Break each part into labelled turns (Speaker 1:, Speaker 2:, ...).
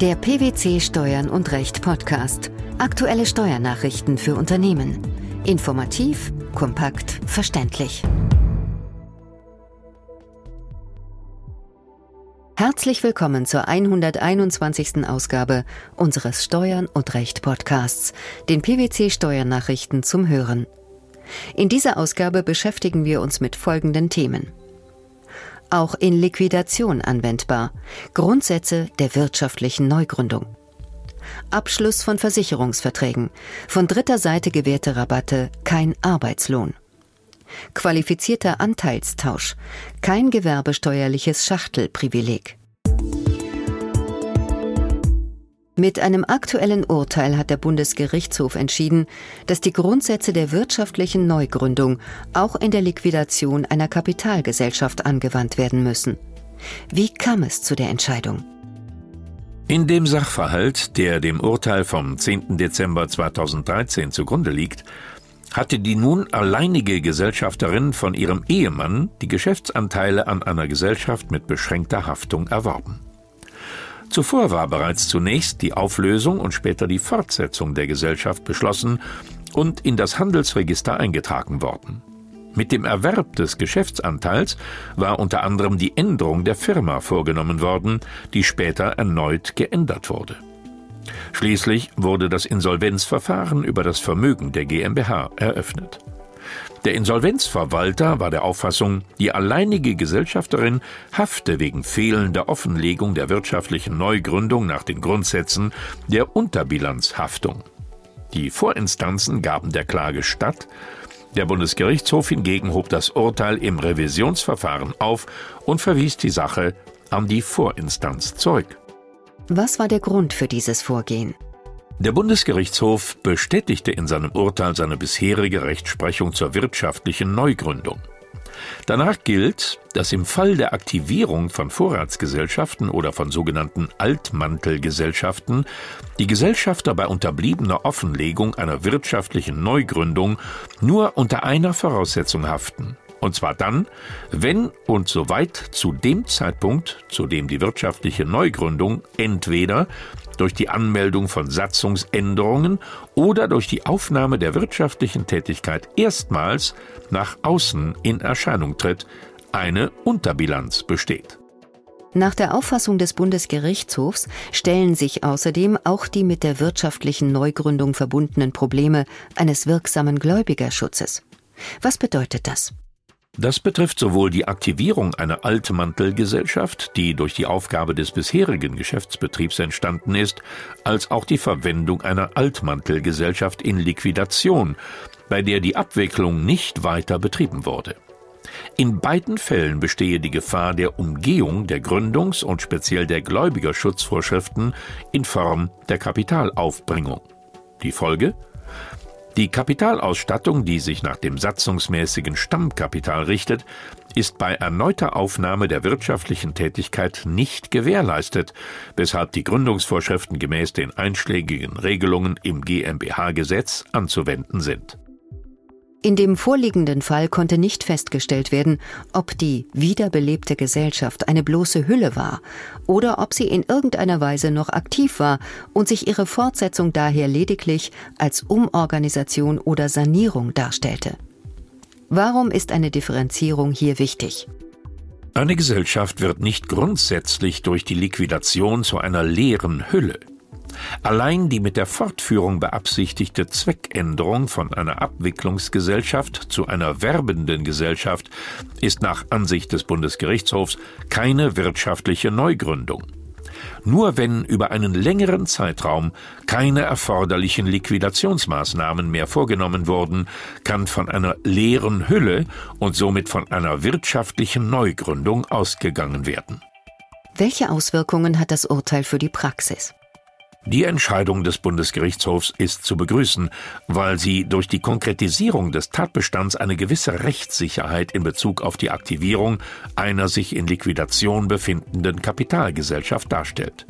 Speaker 1: Der PwC Steuern und Recht Podcast. Aktuelle Steuernachrichten für Unternehmen. Informativ, kompakt, verständlich. Herzlich willkommen zur 121. Ausgabe unseres Steuern und Recht Podcasts, den PwC Steuernachrichten zum Hören. In dieser Ausgabe beschäftigen wir uns mit folgenden Themen auch in Liquidation anwendbar. Grundsätze der wirtschaftlichen Neugründung. Abschluss von Versicherungsverträgen. Von dritter Seite gewährte Rabatte, kein Arbeitslohn. Qualifizierter Anteilstausch. Kein gewerbesteuerliches Schachtelprivileg. Mit einem aktuellen Urteil hat der Bundesgerichtshof entschieden, dass die Grundsätze der wirtschaftlichen Neugründung auch in der Liquidation einer Kapitalgesellschaft angewandt werden müssen. Wie kam es zu der Entscheidung?
Speaker 2: In dem Sachverhalt, der dem Urteil vom 10. Dezember 2013 zugrunde liegt, hatte die nun alleinige Gesellschafterin von ihrem Ehemann die Geschäftsanteile an einer Gesellschaft mit beschränkter Haftung erworben. Zuvor war bereits zunächst die Auflösung und später die Fortsetzung der Gesellschaft beschlossen und in das Handelsregister eingetragen worden. Mit dem Erwerb des Geschäftsanteils war unter anderem die Änderung der Firma vorgenommen worden, die später erneut geändert wurde. Schließlich wurde das Insolvenzverfahren über das Vermögen der GmbH eröffnet. Der Insolvenzverwalter war der Auffassung, die alleinige Gesellschafterin hafte wegen fehlender Offenlegung der wirtschaftlichen Neugründung nach den Grundsätzen der Unterbilanzhaftung. Die Vorinstanzen gaben der Klage statt, der Bundesgerichtshof hingegen hob das Urteil im Revisionsverfahren auf und verwies die Sache an die Vorinstanz zurück.
Speaker 1: Was war der Grund für dieses Vorgehen?
Speaker 2: Der Bundesgerichtshof bestätigte in seinem Urteil seine bisherige Rechtsprechung zur wirtschaftlichen Neugründung. Danach gilt, dass im Fall der Aktivierung von Vorratsgesellschaften oder von sogenannten Altmantelgesellschaften die Gesellschafter bei unterbliebener Offenlegung einer wirtschaftlichen Neugründung nur unter einer Voraussetzung haften, und zwar dann, wenn und soweit zu dem Zeitpunkt, zu dem die wirtschaftliche Neugründung entweder durch die Anmeldung von Satzungsänderungen oder durch die Aufnahme der wirtschaftlichen Tätigkeit erstmals nach außen in Erscheinung tritt, eine Unterbilanz besteht.
Speaker 1: Nach der Auffassung des Bundesgerichtshofs stellen sich außerdem auch die mit der wirtschaftlichen Neugründung verbundenen Probleme eines wirksamen Gläubigerschutzes. Was bedeutet das?
Speaker 2: Das betrifft sowohl die Aktivierung einer Altmantelgesellschaft, die durch die Aufgabe des bisherigen Geschäftsbetriebs entstanden ist, als auch die Verwendung einer Altmantelgesellschaft in Liquidation, bei der die Abwicklung nicht weiter betrieben wurde. In beiden Fällen bestehe die Gefahr der Umgehung der Gründungs- und speziell der Gläubigerschutzvorschriften in Form der Kapitalaufbringung. Die Folge? Die Kapitalausstattung, die sich nach dem satzungsmäßigen Stammkapital richtet, ist bei erneuter Aufnahme der wirtschaftlichen Tätigkeit nicht gewährleistet, weshalb die Gründungsvorschriften gemäß den einschlägigen Regelungen im GmbH-Gesetz anzuwenden sind.
Speaker 1: In dem vorliegenden Fall konnte nicht festgestellt werden, ob die wiederbelebte Gesellschaft eine bloße Hülle war oder ob sie in irgendeiner Weise noch aktiv war und sich ihre Fortsetzung daher lediglich als Umorganisation oder Sanierung darstellte. Warum ist eine Differenzierung hier wichtig?
Speaker 2: Eine Gesellschaft wird nicht grundsätzlich durch die Liquidation zu einer leeren Hülle. Allein die mit der Fortführung beabsichtigte Zweckänderung von einer Abwicklungsgesellschaft zu einer werbenden Gesellschaft ist nach Ansicht des Bundesgerichtshofs keine wirtschaftliche Neugründung. Nur wenn über einen längeren Zeitraum keine erforderlichen Liquidationsmaßnahmen mehr vorgenommen wurden, kann von einer leeren Hülle und somit von einer wirtschaftlichen Neugründung ausgegangen werden.
Speaker 1: Welche Auswirkungen hat das Urteil für die Praxis?
Speaker 2: Die Entscheidung des Bundesgerichtshofs ist zu begrüßen, weil sie durch die Konkretisierung des Tatbestands eine gewisse Rechtssicherheit in Bezug auf die Aktivierung einer sich in Liquidation befindenden Kapitalgesellschaft darstellt.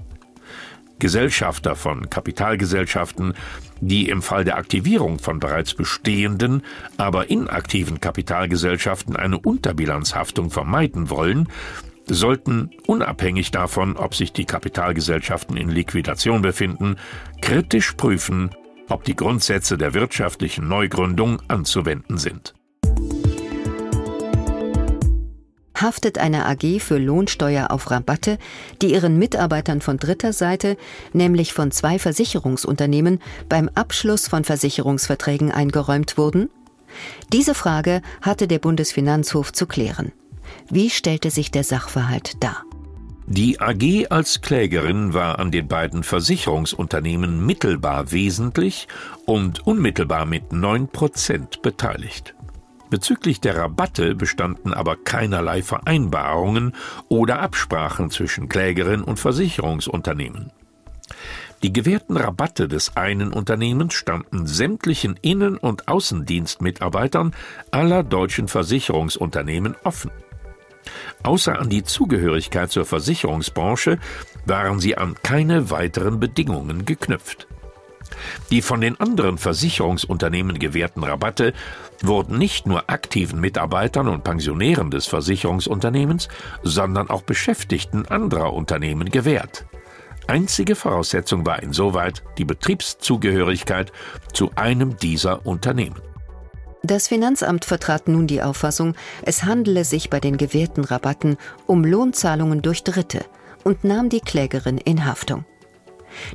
Speaker 2: Gesellschafter von Kapitalgesellschaften, die im Fall der Aktivierung von bereits bestehenden, aber inaktiven Kapitalgesellschaften eine Unterbilanzhaftung vermeiden wollen, sollten, unabhängig davon, ob sich die Kapitalgesellschaften in Liquidation befinden, kritisch prüfen, ob die Grundsätze der wirtschaftlichen Neugründung anzuwenden sind.
Speaker 1: haftet eine AG für Lohnsteuer auf Rabatte, die ihren Mitarbeitern von dritter Seite, nämlich von zwei Versicherungsunternehmen, beim Abschluss von Versicherungsverträgen eingeräumt wurden? Diese Frage hatte der Bundesfinanzhof zu klären. Wie stellte sich der Sachverhalt dar?
Speaker 2: Die AG als Klägerin war an den beiden Versicherungsunternehmen mittelbar wesentlich und unmittelbar mit 9 Prozent beteiligt. Bezüglich der Rabatte bestanden aber keinerlei Vereinbarungen oder Absprachen zwischen Klägerin und Versicherungsunternehmen. Die gewährten Rabatte des einen Unternehmens stammten sämtlichen Innen- und Außendienstmitarbeitern aller deutschen Versicherungsunternehmen offen. Außer an die Zugehörigkeit zur Versicherungsbranche waren sie an keine weiteren Bedingungen geknüpft. Die von den anderen Versicherungsunternehmen gewährten Rabatte wurden nicht nur aktiven Mitarbeitern und Pensionären des Versicherungsunternehmens, sondern auch Beschäftigten anderer Unternehmen gewährt. Einzige Voraussetzung war insoweit die Betriebszugehörigkeit zu einem dieser Unternehmen.
Speaker 1: Das Finanzamt vertrat nun die Auffassung, es handele sich bei den gewährten Rabatten um Lohnzahlungen durch Dritte und nahm die Klägerin in Haftung.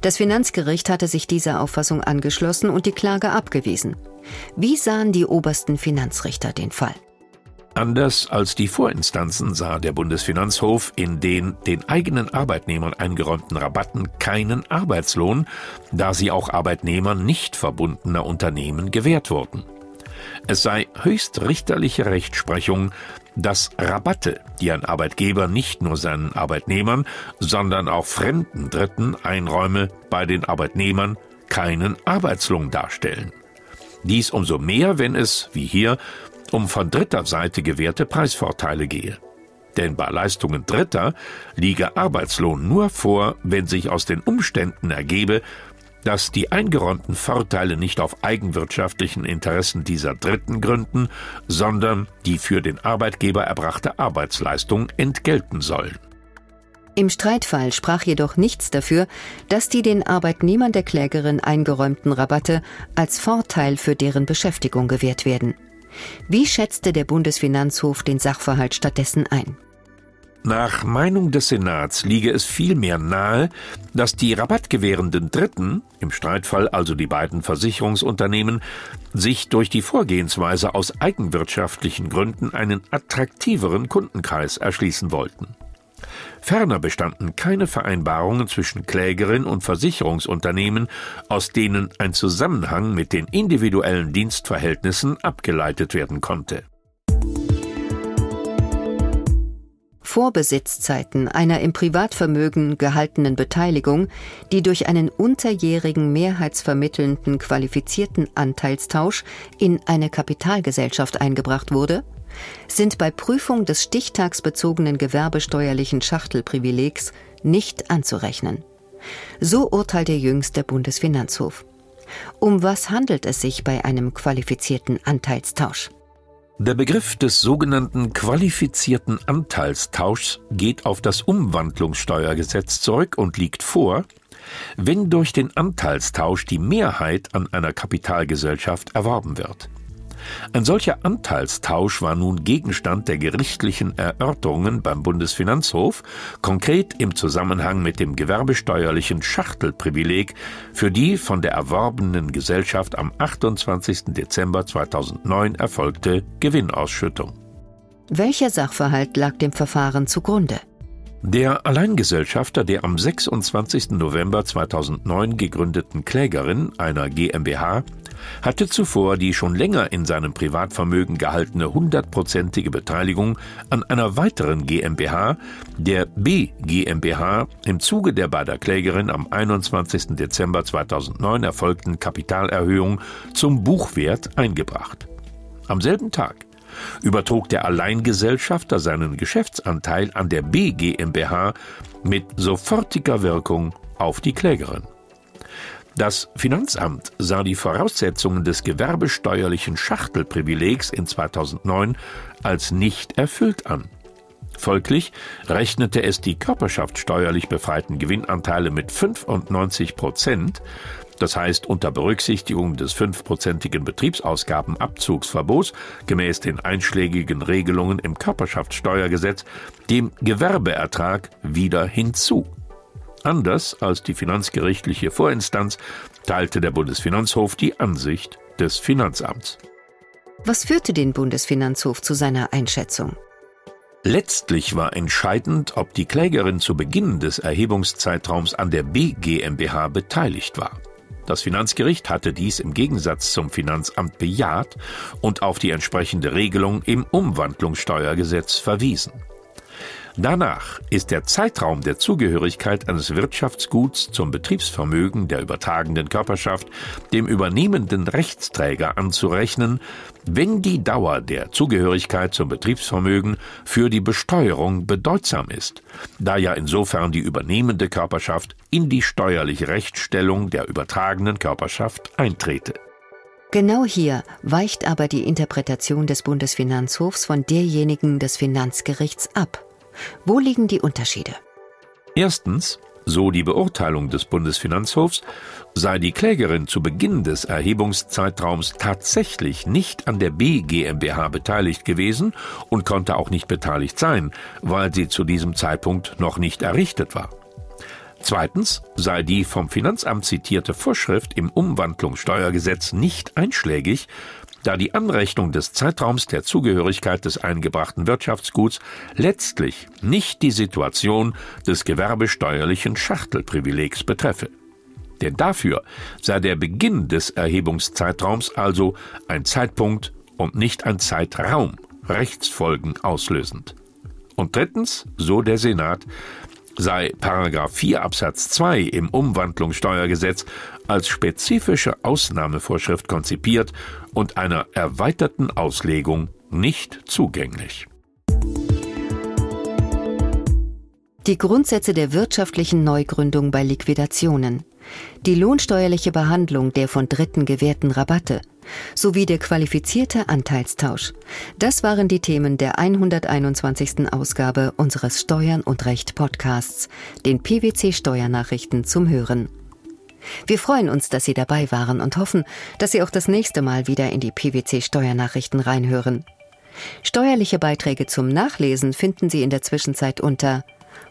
Speaker 1: Das Finanzgericht hatte sich dieser Auffassung angeschlossen und die Klage abgewiesen. Wie sahen die obersten Finanzrichter den Fall?
Speaker 2: Anders als die Vorinstanzen sah der Bundesfinanzhof in den den eigenen Arbeitnehmern eingeräumten Rabatten keinen Arbeitslohn, da sie auch Arbeitnehmern nicht verbundener Unternehmen gewährt wurden. Es sei höchstrichterliche Rechtsprechung, dass Rabatte, die ein Arbeitgeber nicht nur seinen Arbeitnehmern, sondern auch fremden Dritten einräume, bei den Arbeitnehmern keinen Arbeitslohn darstellen. Dies umso mehr, wenn es, wie hier, um von dritter Seite gewährte Preisvorteile gehe. Denn bei Leistungen Dritter liege Arbeitslohn nur vor, wenn sich aus den Umständen ergebe, dass die eingeräumten Vorteile nicht auf eigenwirtschaftlichen Interessen dieser Dritten gründen, sondern die für den Arbeitgeber erbrachte Arbeitsleistung entgelten sollen.
Speaker 1: Im Streitfall sprach jedoch nichts dafür, dass die den Arbeitnehmern der Klägerin eingeräumten Rabatte als Vorteil für deren Beschäftigung gewährt werden. Wie schätzte der Bundesfinanzhof den Sachverhalt stattdessen ein?
Speaker 2: Nach Meinung des Senats liege es vielmehr nahe, dass die rabattgewährenden Dritten, im Streitfall also die beiden Versicherungsunternehmen, sich durch die Vorgehensweise aus eigenwirtschaftlichen Gründen einen attraktiveren Kundenkreis erschließen wollten. Ferner bestanden keine Vereinbarungen zwischen Klägerin und Versicherungsunternehmen, aus denen ein Zusammenhang mit den individuellen Dienstverhältnissen abgeleitet werden konnte.
Speaker 1: Vorbesitzzeiten einer im Privatvermögen gehaltenen Beteiligung, die durch einen unterjährigen mehrheitsvermittelnden qualifizierten Anteilstausch in eine Kapitalgesellschaft eingebracht wurde, sind bei Prüfung des stichtagsbezogenen gewerbesteuerlichen Schachtelprivilegs nicht anzurechnen. So urteilt der jüngste Bundesfinanzhof. Um was handelt es sich bei einem qualifizierten Anteilstausch?
Speaker 2: Der Begriff des sogenannten qualifizierten Anteilstauschs geht auf das Umwandlungssteuergesetz zurück und liegt vor, wenn durch den Anteilstausch die Mehrheit an einer Kapitalgesellschaft erworben wird. Ein solcher Anteilstausch war nun Gegenstand der gerichtlichen Erörterungen beim Bundesfinanzhof, konkret im Zusammenhang mit dem gewerbesteuerlichen Schachtelprivileg für die von der erworbenen Gesellschaft am 28. Dezember 2009 erfolgte Gewinnausschüttung.
Speaker 1: Welcher Sachverhalt lag dem Verfahren zugrunde?
Speaker 2: Der Alleingesellschafter der am 26. November 2009 gegründeten Klägerin einer GmbH hatte zuvor die schon länger in seinem Privatvermögen gehaltene hundertprozentige Beteiligung an einer weiteren GmbH, der B GmbH, im Zuge der bei der Klägerin am 21. Dezember 2009 erfolgten Kapitalerhöhung zum Buchwert eingebracht. Am selben Tag übertrug der Alleingesellschafter seinen Geschäftsanteil an der B GmbH mit sofortiger Wirkung auf die Klägerin. Das Finanzamt sah die Voraussetzungen des gewerbesteuerlichen Schachtelprivilegs in 2009 als nicht erfüllt an. Folglich rechnete es die körperschaftssteuerlich befreiten Gewinnanteile mit 95 Prozent, das heißt unter Berücksichtigung des fünfprozentigen Betriebsausgabenabzugsverbots gemäß den einschlägigen Regelungen im Körperschaftssteuergesetz dem Gewerbeertrag wieder hinzu. Anders als die finanzgerichtliche Vorinstanz teilte der Bundesfinanzhof die Ansicht des Finanzamts.
Speaker 1: Was führte den Bundesfinanzhof zu seiner Einschätzung?
Speaker 2: Letztlich war entscheidend, ob die Klägerin zu Beginn des Erhebungszeitraums an der B GmbH beteiligt war. Das Finanzgericht hatte dies im Gegensatz zum Finanzamt bejaht und auf die entsprechende Regelung im Umwandlungssteuergesetz verwiesen. Danach ist der Zeitraum der Zugehörigkeit eines Wirtschaftsguts zum Betriebsvermögen der übertragenden Körperschaft dem übernehmenden Rechtsträger anzurechnen, wenn die Dauer der Zugehörigkeit zum Betriebsvermögen für die Besteuerung bedeutsam ist, da ja insofern die übernehmende Körperschaft in die steuerliche Rechtsstellung der übertragenen Körperschaft eintrete.
Speaker 1: Genau hier weicht aber die Interpretation des Bundesfinanzhofs von derjenigen des Finanzgerichts ab. Wo liegen die Unterschiede?
Speaker 2: Erstens, so die Beurteilung des Bundesfinanzhofs, sei die Klägerin zu Beginn des Erhebungszeitraums tatsächlich nicht an der B GmbH beteiligt gewesen und konnte auch nicht beteiligt sein, weil sie zu diesem Zeitpunkt noch nicht errichtet war. Zweitens sei die vom Finanzamt zitierte Vorschrift im Umwandlungssteuergesetz nicht einschlägig, da die Anrechnung des Zeitraums der Zugehörigkeit des eingebrachten Wirtschaftsguts letztlich nicht die Situation des gewerbesteuerlichen Schachtelprivilegs betreffe. Denn dafür sei der Beginn des Erhebungszeitraums also ein Zeitpunkt und nicht ein Zeitraum Rechtsfolgen auslösend. Und drittens, so der Senat, sei Paragraph 4 Absatz 2 im Umwandlungssteuergesetz als spezifische Ausnahmevorschrift konzipiert und einer erweiterten Auslegung nicht zugänglich.
Speaker 1: Die Grundsätze der wirtschaftlichen Neugründung bei Liquidationen, die lohnsteuerliche Behandlung der von Dritten gewährten Rabatte sowie der qualifizierte Anteilstausch. Das waren die Themen der 121. Ausgabe unseres Steuern und Recht Podcasts, den PwC Steuernachrichten zum Hören. Wir freuen uns, dass Sie dabei waren und hoffen, dass Sie auch das nächste Mal wieder in die PwC Steuernachrichten reinhören. Steuerliche Beiträge zum Nachlesen finden Sie in der Zwischenzeit unter